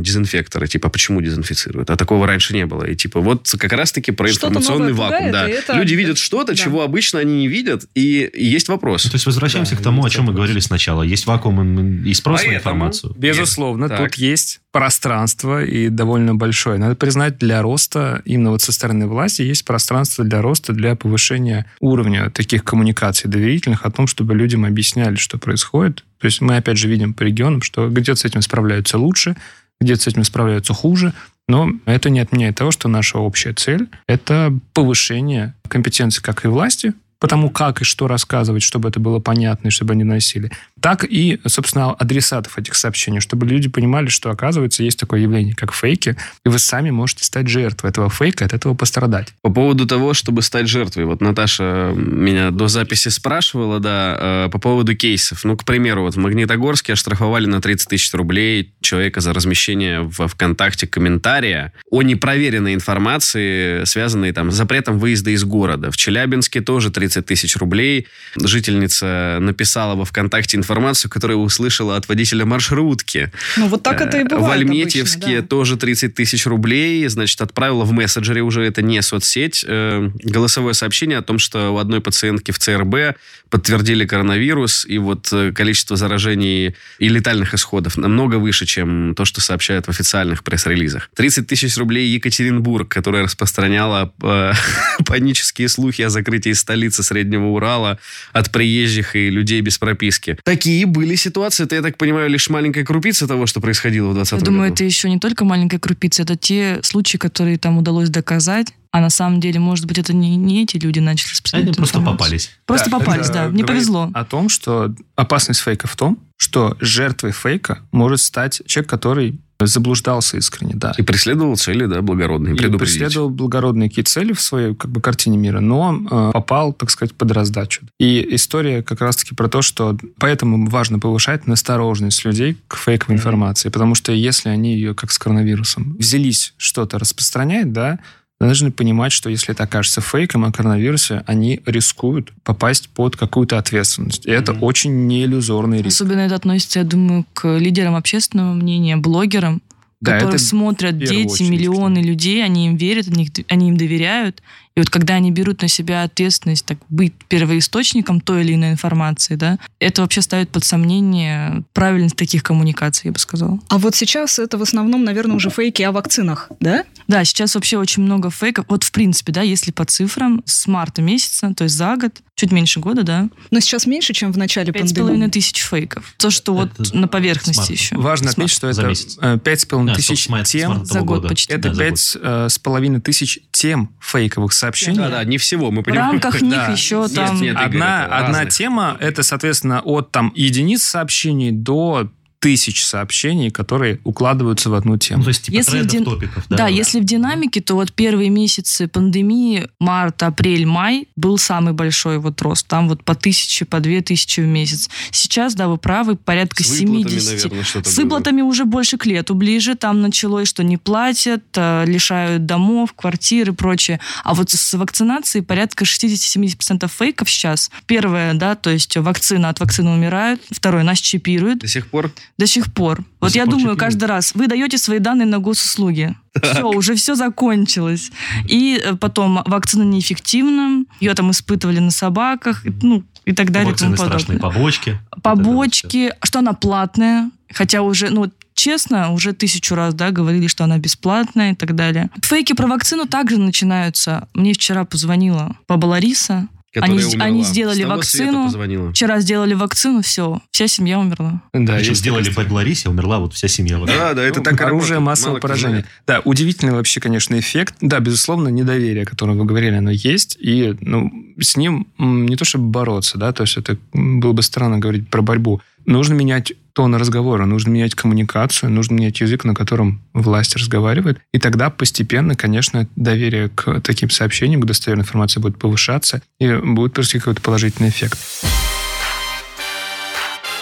дезинфекторы, типа, почему дезинфицируют. А такого раньше не было. И типа, вот как раз-таки про информационный новое вакуум. пугает, Да. это- Люди видят что-то, Да. чего обычно они не видят, и есть вопрос. Ну, То есть возвращаемся Да, к тому, о чем мы вопрос. говорили сначала. Есть вакуум и спрос на Поэтому- информацию. Безусловно, Так. тут есть пространство и довольно большое. Надо признать, для роста, именно вот со стороны власти, есть пространство для роста, для повышения уровня таких коммуникаций доверительных о том, чтобы людям объясняли, что происходит. То есть мы, опять же, видим по регионам, что где-то с этим справляются лучше, где-то с этим справляются хуже, но это не отменяет того, что наша общая цель – это повышение компетенции как и власти, потому как и что рассказывать, чтобы это было понятно и чтобы они носили, так и, собственно, адресатов этих сообщений, чтобы люди понимали, что, оказывается, есть такое явление, как фейки, и вы сами можете стать жертвой этого фейка, от этого пострадать. По поводу того, чтобы стать жертвой. Вот Наташа меня до записи спрашивала, да, э, по поводу кейсов. Ну, к примеру, вот в Магнитогорске оштрафовали на 30 тысяч рублей человека за размещение в ВКонтакте комментария о непроверенной информации, связанной там с запретом выезда из города. В Челябинске тоже 30 тысяч рублей. Жительница написала во ВКонтакте информацию, которую услышала от водителя маршрутки. Ну, вот так это и Э, бывает В Альметьевске обычно, да. тоже 30 тысяч рублей. Значит, отправила в мессенджере уже, это не соцсеть, э, голосовое сообщение о том, что у одной пациентки в ЦРБ подтвердили коронавирус, и вот э, количество заражений и летальных исходов намного выше, чем то, что сообщают в официальных пресс-релизах. 30 тысяч рублей Екатеринбург, которая распространяла э, [LAUGHS] панические слухи о закрытии столицы Среднего Урала от приезжих и людей без прописки. Такие были ситуации. Это, я так понимаю, лишь маленькая крупица того, что происходило в 2020 Я думаю, году. это еще не только маленькая крупица, это те случаи, которые там удалось доказать, а на самом деле, может быть, это не, не эти люди начали распространять Они просто информацию. попались. Просто попались, это да, не повезло. О том, что опасность фейка в том, что жертвой фейка может стать человек, который заблуждался искренне, да. И преследовал цели, да, благородные, И преследовал благородные какие цели в своей как бы, картине мира, но э, попал, так сказать, под раздачу. И история как раз-таки про то, что поэтому важно повышать настороженность людей к фейковой информации, потому что если они ее, как с коронавирусом, взялись что-то распространять, да, должны понимать, что если это окажется фейком о коронавирусе, они рискуют попасть под какую-то ответственность. И это Мгм. очень неиллюзорный риск. Особенно это относится, я думаю, к лидерам общественного мнения, блогерам, Да, которые это смотрят дети, очередь, миллионы людей, они им верят, они им доверяют. И вот когда они берут на себя ответственность так, быть первоисточником той или иной информации, да, это вообще ставит под сомнение правильность таких коммуникаций, я бы сказала. А вот сейчас это в основном, наверное, уже фейки о вакцинах, да? Да, сейчас вообще очень много фейков. Вот в принципе, да, если по цифрам, с марта месяца, то есть за год, чуть меньше года, да, Но сейчас меньше, чем в начале пять с пандемии. половиной тысяч фейков. То, что вот Это на с поверхности еще. Важно С отметить, что это э, пять с половиной тысяч с с тем за год почти. Это пять с э, с половиной тысяч тем фейковых сообщений. Да, да, не всего, мы В понимаем. рамках них [LAUGHS] Да. еще Нет, там... нет, Игорь, Одна, одна тема это, соответственно, от там единиц сообщений до тысяч сообщений, которые укладываются в одну Ну, тему. то есть, типа, Если трендов, дин- топиков. Да, если в динамике, то вот первые месяцы пандемии, март, апрель, май, был самый большой вот рост. Там вот по тысяче, по две тысячи в месяц. Сейчас, да, вы правы, порядка С выплатами, 70. наверное, С было. выплатами уже больше к лету ближе. Там началось, что не платят, э, лишают домов, квартир и прочее. А вот с вакцинацией порядка 60-70% фейков сейчас. Первое, да, то есть вакцина от вакцины умирают. Второе, нас чипируют До сих пор до сих пор. Вот сих я пор думаю, каждый раз вы даете свои данные на госуслуги. Все, уже все закончилось. И э, потом вакцина неэффективна, ее там испытывали на собаках, ну и так далее. и тому Вакцины страшные побочки. Побочки, что она платная, хотя уже, ну, честно, уже тысячу раз, да, говорили, что она бесплатная и так далее. Фейки про вакцину также начинаются. Мне вчера позвонила Баба Лариса. Которая Они- умерла. они сделали вакцину. Вчера сделали вакцину, все, вся семья умерла. Да, Причем есть сделали по Ларисе, умерла вот вся семья. вокруг. Да, да, это Ну, так оружие работает. массового Мало поражения. Да, удивительный вообще, конечно, эффект. Да, безусловно, недоверие, о котором вы говорили, оно есть. И ну, с ним не то чтобы бороться, да, то есть это было бы странно говорить про борьбу. Нужно менять тон разговора, нужно менять коммуникацию, нужно менять язык, на котором власть разговаривает. И тогда постепенно, конечно, доверие к таким сообщениям, к достоверной информации будет повышаться, и будет просто какой-то положительный эффект.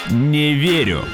Не верю.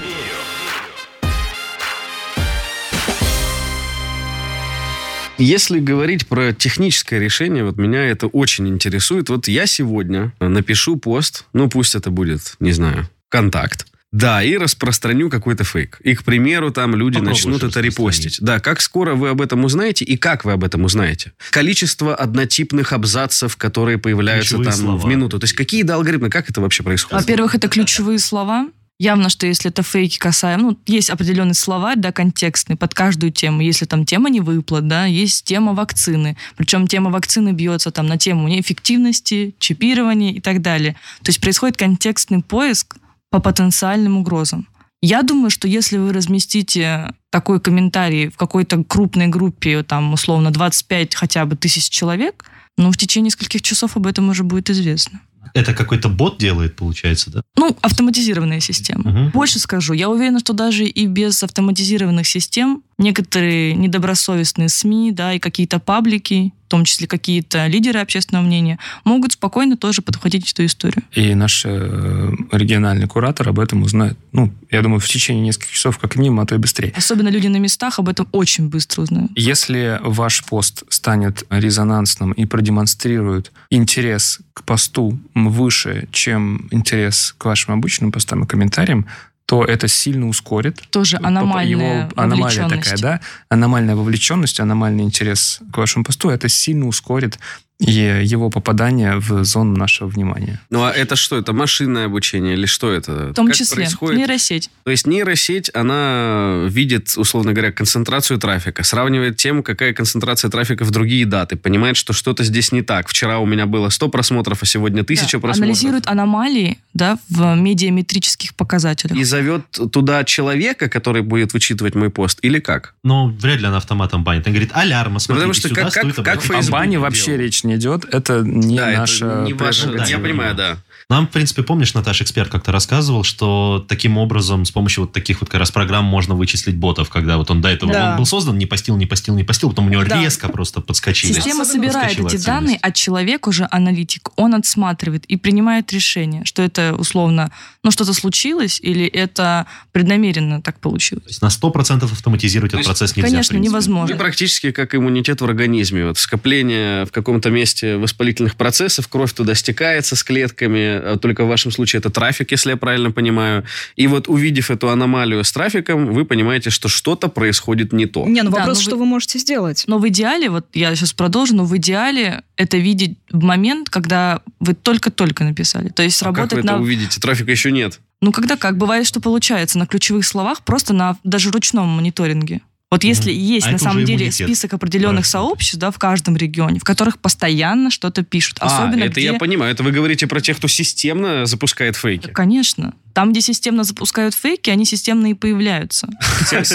Если говорить про техническое решение, вот меня это очень интересует. Вот я сегодня напишу пост, ну пусть это будет, не знаю, контакт. Да, и распространю какой-то фейк. И, к примеру, там люди Попробуешь начнут это репостить. Да, как скоро вы об этом узнаете и как вы об этом узнаете? Количество однотипных абзацев, которые появляются Ключевые там слова. в минуту. То есть какие да, алгоритмы, как это вообще происходит? Во-первых, это ключевые слова. Явно, что если это фейки касаемо, ну, есть определенный словарь, да, контекстный под каждую тему. Если там тема не выплат, да, есть тема вакцины. Причем тема вакцины бьется там на тему неэффективности, чипирования и так далее. То есть происходит контекстный поиск по потенциальным угрозам. Я думаю, что если вы разместите такой комментарий в какой-то крупной группе, там, условно, 25 хотя бы тысяч человек, ну, в течение нескольких часов об этом уже будет известно. Это какой-то бот делает, получается, да? Ну, автоматизированная система. Мгм. Больше скажу, я уверена, что даже и без автоматизированных систем некоторые недобросовестные СМИ, да, и какие-то паблики, в том числе какие-то лидеры общественного мнения, могут спокойно тоже подхватить эту историю. И наш э, региональный куратор об этом узнает. Ну, я думаю, в течение нескольких часов, как минимум, а то и быстрее. Особенно люди на местах об этом очень быстро узнают. Если ваш пост станет резонансным и продемонстрирует интерес к посту выше, чем интерес к вашим обычным постам и комментариям, то это сильно ускорит. Тоже аномальная его аномалия такая, да? Аномальная вовлеченность, аномальный интерес к вашему посту, это сильно ускорит и его попадание в зону нашего внимания. Ну а это что? Это машинное обучение или что это? В том Как числе происходит? нейросеть. То есть нейросеть, она видит, условно говоря, концентрацию трафика, сравнивает тем, какая концентрация трафика в другие даты, понимает, что что-то здесь не так. Вчера у меня было 100 просмотров, а сегодня 1000 Да, просмотров. Анализирует аномалии да, в медиаметрических показателях. И зовет туда человека, который будет вычитывать мой пост, или как? Но вряд ли она автоматом банит. Она говорит, алярма, смотрите, потому что сюда как- как- как обратить Facebook О внимание». бане вообще речь не идет, это не да, наша это не ваша... прерогатива. Я понимаю, да. Нам, в принципе, помнишь, Наташа, эксперт как-то рассказывал, что таким образом, с помощью вот таких вот как раз программ можно вычислить ботов, когда вот он до этого Да. он был создан, не постил, не постил, не постил, потом у него Да. резко просто подскочили. Система собирает эти данные, а человек уже аналитик, он отсматривает и принимает решение, что это условно, ну что-то случилось или это преднамеренно так получилось. То есть на 100% автоматизировать То этот процесс нельзя. Конечно, невозможно. Ну, практически как иммунитет в организме. Вот скопление в каком-то месте воспалительных процессов, кровь туда стекается с клетками, а только в вашем случае это трафик, если я правильно понимаю. И вот увидев эту аномалию с трафиком, вы понимаете, что что-то происходит не то. Не, ну Да, вопрос, ну вы- что вы можете сделать. Но в идеале, вот я сейчас продолжу, но в идеале это видеть в момент, когда вы только-только написали. То есть А как вы работать это на... увидите? Трафика еще нет. Ну, когда как? Бывает, что получается на ключевых словах, просто на даже ручном мониторинге. Вот если Мгм. есть А на самом деле иммунитет. список определенных Правильно. сообществ да, в каждом регионе, в которых постоянно что-то пишут. Особенно а, это где... я понимаю. Это вы говорите про тех, кто системно запускает фейки. Конечно. Там, где системно запускают фейки, они системно и появляются.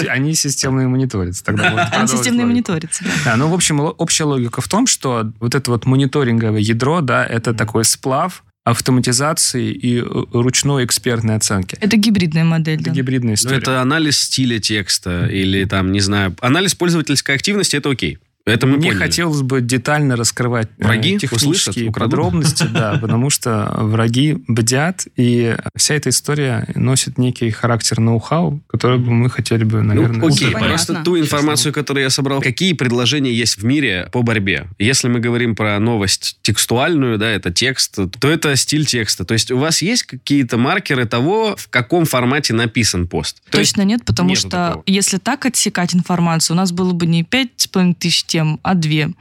Они системные мониторятся. Тогда Они системно и [LAUGHS] мониторятся. да. Да, ну, в общем, общая логика в том, что вот это вот мониторинговое ядро, да, это такой сплав автоматизации и э, ручной экспертной оценки. Это гибридная модель. Это да. гибридная Но история. это анализ стиля текста или там, не знаю, анализ пользовательской активности, это окей. Это мы Мне поняли. хотелось бы детально раскрывать э, Враги технические подробности, да, [LAUGHS] потому что враги бдят, и вся эта история носит некий характер ноу-хау, который бы мы хотели бы, наверное, ну, окей, Понятно. просто ту информацию, которую я собрал, какие предложения есть в мире по борьбе? Если мы говорим про новость текстуальную, да, это текст, то это стиль текста. То есть у вас есть какие-то маркеры того, в каком формате написан пост? То есть Точно нет, потому нету что такого. если так отсекать информацию, у нас было бы не пять с половиной тысяч тем, а две.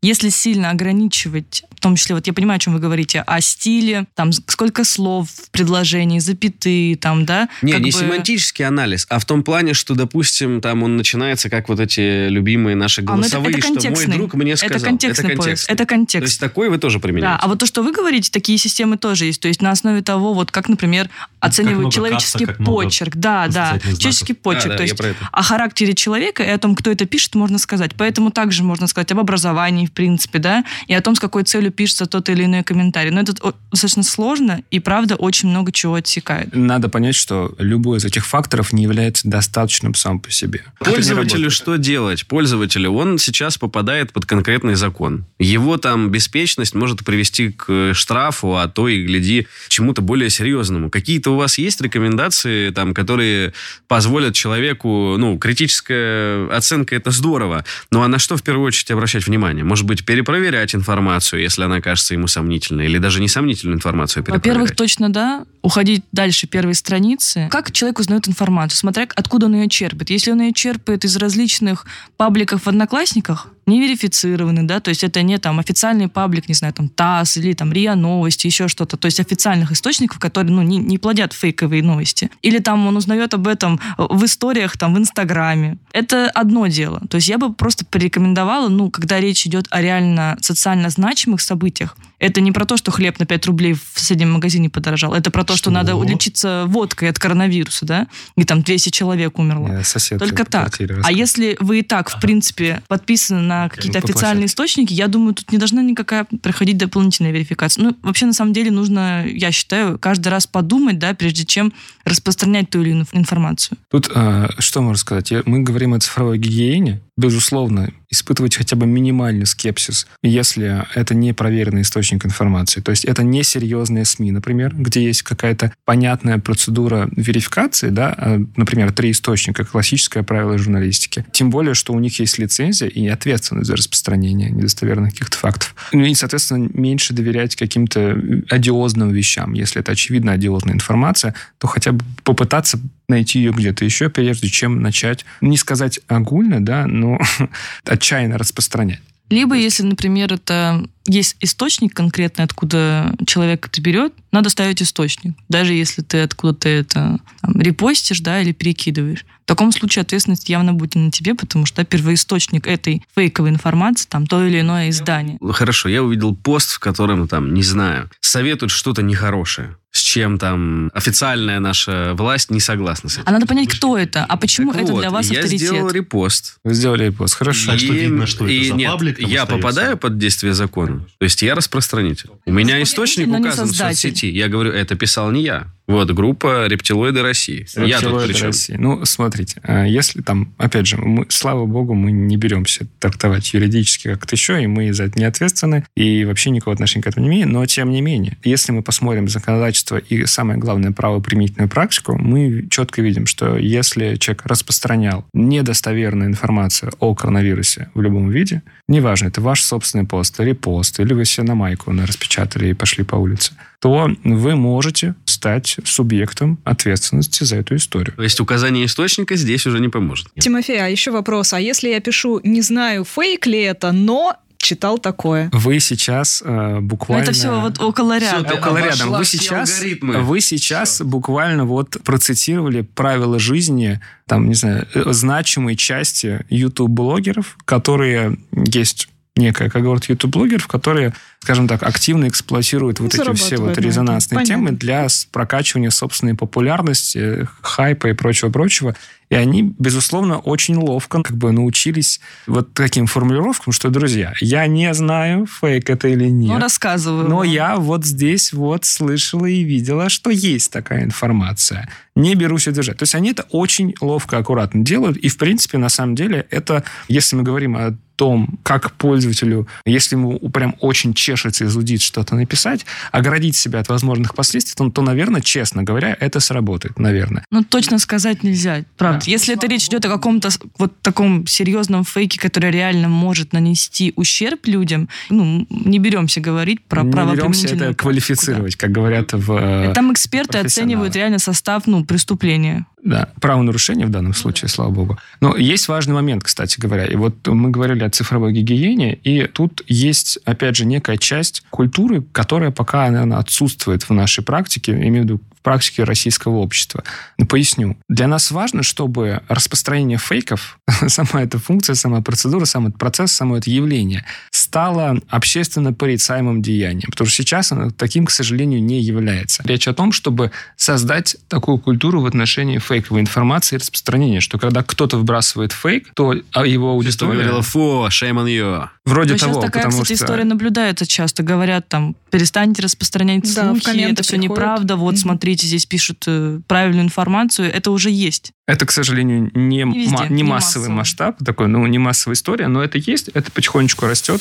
Если сильно ограничивать, в том числе, вот я понимаю, о чем вы говорите, о стиле, там сколько слов в предложении, запятые, там, да? Не, как не бы- семантический анализ, а в том плане, что, допустим, там он начинается, как вот эти любимые наши А, ну это- голосовые, это что мой друг мне сказал. Это контекстный поиск. контекстный. Это То контекст. есть такой вы тоже Да, применяете? а вот то, что вы говорите, такие системы тоже есть. То есть на основе того, вот как, например, оценивают много человеческий каста, как почерк. Да, да, знаков. человеческий почерк. Да, да, то есть это. о характере человека и о том, кто это пишет, можно сказать. Поэтому также можно сказать об образовании, в принципе, да, и о том, с какой целью пишется тот или иной комментарий. Но это достаточно сложно, и, правда, очень много чего отсекает. Надо понять, что любой из этих факторов не является достаточным сам по себе. Не Пользователю что делать? Пользователю, он сейчас попадает под конкретный закон. Его там беспечность может привести к штрафу, а то и, гляди, к чему-то более серьезному. Какие-то у вас есть рекомендации, там, которые позволят человеку, ну, критическая оценка – это здорово, но а на что в первую очередь обращать внимание? Может быть, перепроверять информацию, если она кажется ему сомнительной, или даже несомнительную информацию Во-первых, перепроверять? точно да. Уходить дальше первой страницы. Как человек узнает информацию, смотря откуда он ее черпает. Если он ее черпает из различных пабликов в Одноклассниках, не верифицированы, да, то есть это не там официальный паблик, не знаю, там ТАСС или там РИА Новости, еще что-то, то есть официальных источников, которые, ну, не, не плодят фейковые новости. Или там он узнает об этом в историях, там, в Инстаграме. Это одно дело. То есть я бы просто порекомендовала, ну, когда речь идет о реально социально значимых событиях, это не про то, что хлеб на 5 рублей в соседнем магазине подорожал. Это про то, что, Что? надо лечиться водкой от коронавируса, да? И там 200 человек умерло. Я сосед Только так. А если вы и так, в принципе, подписаны на какие-то по официальные источники, я думаю, тут не должна никакая проходить дополнительная верификация. Ну, вообще, на самом деле, нужно, я считаю, каждый раз подумать, да, прежде чем распространять ту или иную информацию. Тут э, что можно сказать? Мы говорим о цифровой гигиене. Безусловно, испытывать хотя бы минимальный скепсис, если это не проверенный источник информации. То есть это не серьезные СМИ, например, где есть какая-то понятная процедура верификации, да, э, например, три источника, классическое правило журналистики. Тем более, что у них есть лицензия и ответственность за распространение недостоверных каких-то фактов. Ну и, соответственно, меньше доверять каким-то одиозным вещам. Если это очевидно одиозная информация, то хотя бы попытаться найти ее где-то еще, прежде чем начать, не сказать огульно, да, но [LAUGHS] отчаянно распространять. Либо, если, например, это есть источник конкретный, откуда человек это берет, надо ставить источник. Даже если ты откуда-то это там, репостишь, да, или перекидываешь. В таком случае ответственность явно будет на тебе, потому что первоисточник этой фейковой информации, там, то или иное издание. Хорошо, я увидел пост, в котором, там, не знаю, советуют что-то нехорошее, с чем там официальная наша власть не согласна с этим. А надо понять, кто это, а почему Так это вот, для вас я авторитет. сделал репост. Вы сделали пост. Хорошо. Так что видно, что это и за нет, паблик я остается. попадаю под действие закона? То есть я распространитель. У меня источник указан в соцсети. Я говорю, это писал не я. Вот, группа «Рептилоиды России». я тут Рептилоиды при чем? России. Ну, смотрите, э, если там, опять же, мы, слава богу, мы не беремся трактовать юридически как-то еще, и мы за это не ответственны, и вообще никакого отношения к этому не имеем, но тем не менее, если мы посмотрим законодательство и, самое главное, правоприменительную практику, мы четко видим, что если человек распространял недостоверную информацию о коронавирусе в любом виде, неважно, это ваш собственный пост или пост, или вы себе на майку распечатали и пошли по улице, то вы можете стать субъектом ответственности за эту историю. То есть указание источника здесь уже не поможет. Тимофей, а еще вопрос. А если я пишу, не знаю, фейк ли это, но читал такое? Вы сейчас э, буквально... это все вот около ряда. Ты около рядом. Вы все сейчас, алгоритмы. вы сейчас буквально вот процитировали правила жизни, там, не знаю, э, значимой части YouTube-блогеров, которые есть некая когорта YouTube-блогеров, которые, скажем так, активно эксплуатируют вот эти все вот резонансные Понятно. темы для прокачивания собственной популярности, хайпа и прочего-прочего. И они, безусловно, очень ловко как бы научились вот таким формулировкам, что, друзья, я не знаю, фейк это или нет. Ну, рассказываю. Но вам. я вот здесь вот слышала и видела, что есть такая информация. Не берусь удержать. То есть они это очень ловко, аккуратно делают. И, в принципе, на самом деле, это, если мы говорим о том, как пользователю, если ему прям очень чешется и зудит что-то написать, оградить себя от возможных последствий, то, то, наверное, честно говоря, это сработает, наверное. Ну, точно сказать нельзя, правда. Если это речь идет о каком-то вот таком серьезном фейке, который реально может нанести ущерб людям, ну, не беремся говорить про не беремся это квалифицировать, как говорят в... да. э, Там эксперты оценивают реально состав, ну, преступления. Да, правонарушение в данном случае, слава богу. Но есть важный момент, кстати говоря. И вот мы говорили о цифровой гигиене, и тут есть, опять же, некая часть культуры, которая пока, наверное, отсутствует в нашей практике, имею в виду практике российского общества. Ну, Поясню. Для нас важно, чтобы распространение фейков, [LAUGHS] сама эта функция, сама процедура, сам этот процесс, само это явление стало общественно порицаемым деянием. Потому что сейчас оно таким, к сожалению, не является. Речь о том, чтобы создать такую культуру в отношении фейковой информации и распространения, что когда кто-то выбрасывает фейк, то а его аудитория... говорило, фу, shame on you. Вроде Но того, сейчас такая, потому кстати, что... история наблюдается часто. Говорят там, перестаньте распространять Да, в слухи, это все неправда, вот Мгм. смотрите, здесь пишут э, правильную информацию, это уже есть. Это, к сожалению, не, Не везде, ма- не не массовый массово. масштаб, такой, ну, не массовая история, но это есть, это потихонечку растет.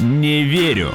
Не верю.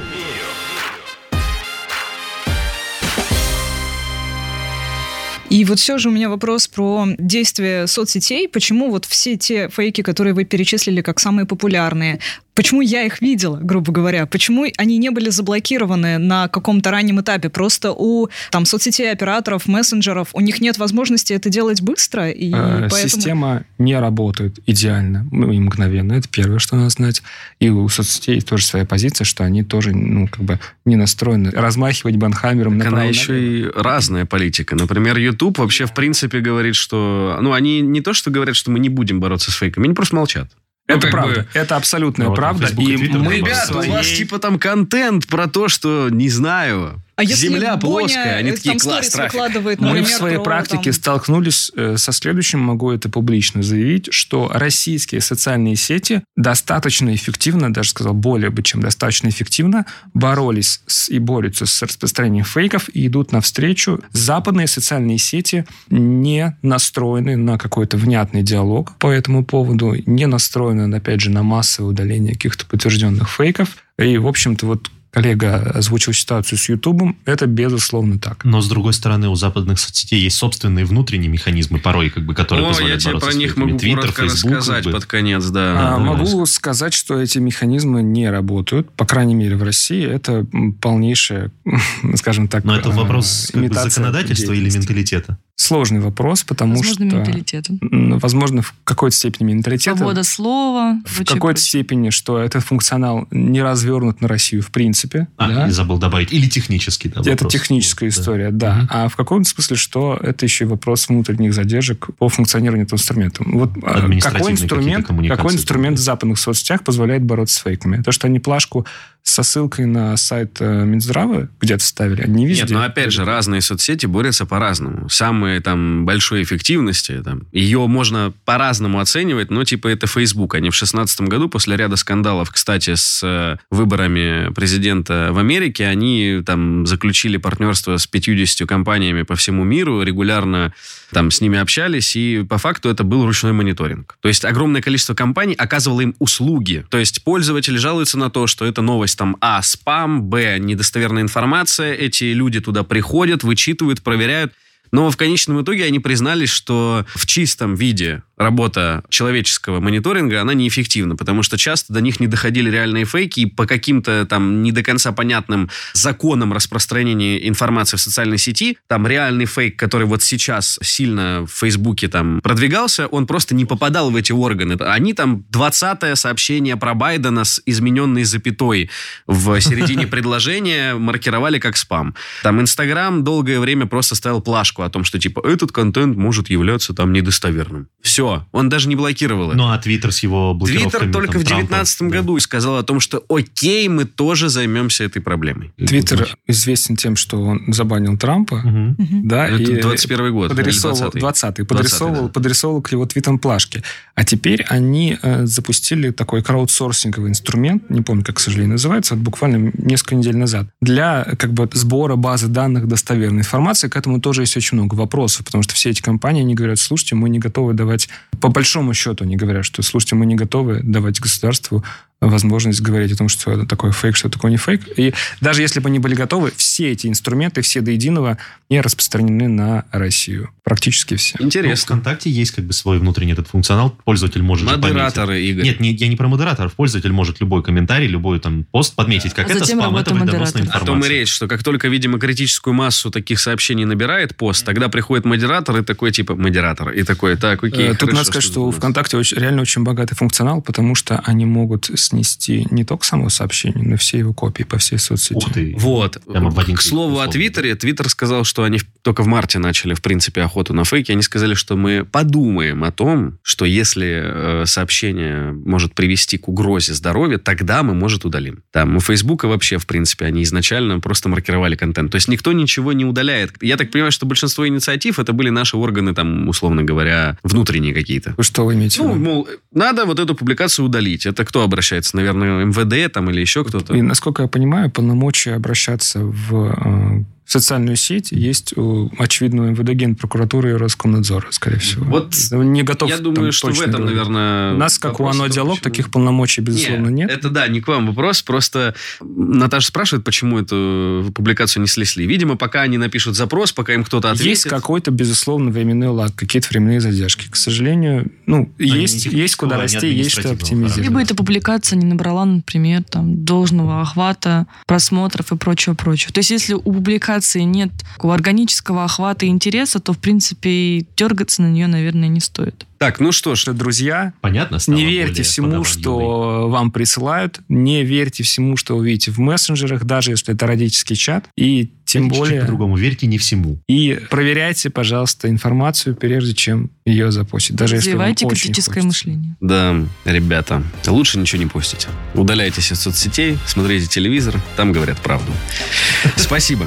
И вот все же у меня вопрос про действие соцсетей. Почему вот все те фейки, которые вы перечислили как самые популярные, почему я их видела, грубо говоря? Почему они не были заблокированы на каком-то раннем этапе? Просто у там, соцсетей, операторов, мессенджеров, у них нет возможности это делать быстро, и Э, поэтому... Система не работает идеально ну, и мгновенно. Это первое, что надо знать. И у соцсетей тоже своя позиция, что они тоже ну, как бы не настроены размахивать банхаммером Так она еще и разная политика. Например, YouTube вообще в принципе говорит, что... Ну, они не то, что говорят, что мы не будем бороться с фейками, они просто молчат. Ну, Это как правда. бы, Это абсолютная Ну, вот правда. И И мы. Ребята, в у вас своей- типа там контент про то, что, не знаю, А если земля Боня, плоская. Они э, такие, класс, трафик. выкладывает, Мы например, в своей про, практике там, столкнулись э, со следующим, могу это публично заявить, что российские социальные сети достаточно эффективно, даже сказал, более бы чем достаточно эффективно, боролись с, и борются с распространением фейков и идут навстречу. Западные социальные сети не настроены на какой-то внятный диалог по этому поводу, не настроены, опять же, на массовое удаление каких-то подтвержденных фейков. И, в общем-то, вот коллега озвучил ситуацию с Ютубом, это безусловно так. Но, с другой стороны, у западных соцсетей есть собственные внутренние механизмы, порой, как бы, которые О, позволяют я тебе бороться про них могу Твиттер, коротко Фейсбук, рассказать как бы. под конец, да. А, да, могу сказать, что эти механизмы не работают, по крайней мере в России. Это м, полнейшая, [LAUGHS] скажем так, Но это э, вопрос как бы, законодательства или менталитета? Сложный вопрос, потому Возможно, что, менталитетом. м, возможно, в какой-то степени менталитета, Свобода слова. в какой-то прочее. степени, что этот функционал не развернут на Россию в принципе. А, да. и забыл добавить. Или технический, да, Это техническая Да. история, да. Мгм. А в каком-то смысле, что это еще и вопрос внутренних задержек по функционированию этого инструмента. Вот а, какой инструмент, какой инструмент в да. западных соцсетях позволяет бороться с фейками? То, что они плашку со ссылкой на сайт э, Минздрава где-то ставили, не везде. Нет, но опять же, разные соцсети борются по-разному. Самые там большой эффективности, там, ее можно по-разному оценивать, но типа это Facebook. Они в 2016 году, после ряда скандалов, кстати, с э, выборами президента в Америке, они там заключили партнерство с 50 компаниями по всему миру, регулярно там с ними общались, и по факту это был ручной мониторинг. То есть огромное количество компаний оказывало им услуги. То есть пользователи жалуются на то, что это новость там А, спам, Б, недостоверная информация, эти люди туда приходят, вычитывают, проверяют. Но в конечном итоге они признались, что в чистом виде работа человеческого мониторинга, она неэффективна, потому что часто до них не доходили реальные фейки, и по каким-то там не до конца понятным законам распространения информации в социальной сети, там реальный фейк, который вот сейчас сильно в Фейсбуке там продвигался, он просто не попадал в эти органы. Они там 20-е сообщение про Байдена с измененной запятой в середине [LAUGHS] предложения маркировали как спам. Там Инстаграм долгое время просто ставил плашку о том, что типа этот контент может являться там недостоверным. Все, он даже не блокировал это. Ну, а Твиттер с его блокировками... Твиттер только там, в Трампа, 2019 да. году сказал о том, что окей, мы тоже займемся этой проблемой. Твиттер известен тем, что он забанил Трампа, Мгм. да, Это и 21 год. подрисовывал, или 20-й. 20 подрисовывал, 20-й, да. подрисовывал к его твитам плашки. А теперь они э, запустили такой краудсорсинговый инструмент, не помню, как, к сожалению, называется, вот буквально несколько недель назад, для как бы сбора базы данных достоверной информации. К этому тоже есть очень много вопросов, потому что все эти компании, они говорят, слушайте, мы не готовы давать, по большому счету они говорят, что, слушайте, мы не готовы давать государству возможность говорить о том, что это такое фейк, что такое не фейк. И даже если бы они были готовы, все эти инструменты, все до единого, не распространены на Россию. Практически все. Ну, Интересно. ВКонтакте есть как бы свой внутренний этот функционал. Пользователь может же пометить. Модераторы, Игорь. Нет, не, я не про модераторов. Пользователь может любой комментарий, любой там пост подметить, как А это спам, это вредоносная модератора. О том и информация. речь, что как только, видимо, критическую массу таких сообщений набирает пост, тогда приходит модератор и такой, типа, модератор. И такой, так, окей, Э, Тут хорошо, надо сказать, что у думаете. ВКонтакте очень, реально очень богатый функционал, потому что они могут снести не только само сообщение, но и все его копии по всей соцсети. Ух ты. Вот. Прямо в один К слову о. Твиттере. Твиттер сказал, что они только в марте начали, в принципе, охоту на фейки. Они сказали, что мы подумаем о том, что если э, сообщение может привести к угрозе здоровья, тогда мы, может, удалим. Там у Фейсбука вообще, в принципе, они изначально просто маркировали контент. То есть никто ничего не удаляет. Я так понимаю, что большинство инициатив это были наши органы, там, условно говоря, внутренние какие-то. Вы Что вы имеете в Ну, виду? мол, надо вот эту публикацию удалить. Это кто обращается? Наверное, МВД там или еще кто-то? И, насколько я понимаю, полномочия обращаться в э, социальную сеть есть у очевидного МВД, Генпрокуратуры и Роскомнадзора, скорее всего. Вот не готов Я там думаю, что в этом, говорить. наверное... У нас, как у ОНО «Диалог», почему- таких полномочий, безусловно, нет. Это да, не к вам вопрос. Просто Наташа спрашивает, почему эту публикацию не слезли. Видимо, пока они напишут запрос, пока им кто-то ответит. Есть какой-то, безусловно, временной лаг, какие-то временные задержки. К сожалению, ну, не есть, есть куда расти, есть что оптимизировать. Либо эта публикация не набрала, например, там, должного охвата, просмотров и прочего-прочего. То есть, если у публикации нет такого органического охвата и интереса, то, в принципе, и дергаться на нее, наверное, не стоит. Так, ну что ж, друзья, Понятно не верьте всему, что вам присылают, не верьте всему, что вы видите в мессенджерах, даже если это родительский чат, и тем более... по-другому. Верьте не всему. И проверяйте, пожалуйста, информацию, прежде чем ее запустить. Даже если вам Развивайте очень критическое хочется. мышление. да, ребята, лучше ничего не постите. Удаляйтесь из соцсетей, смотрите телевизор, там говорят правду. [LAUGHS] Спасибо.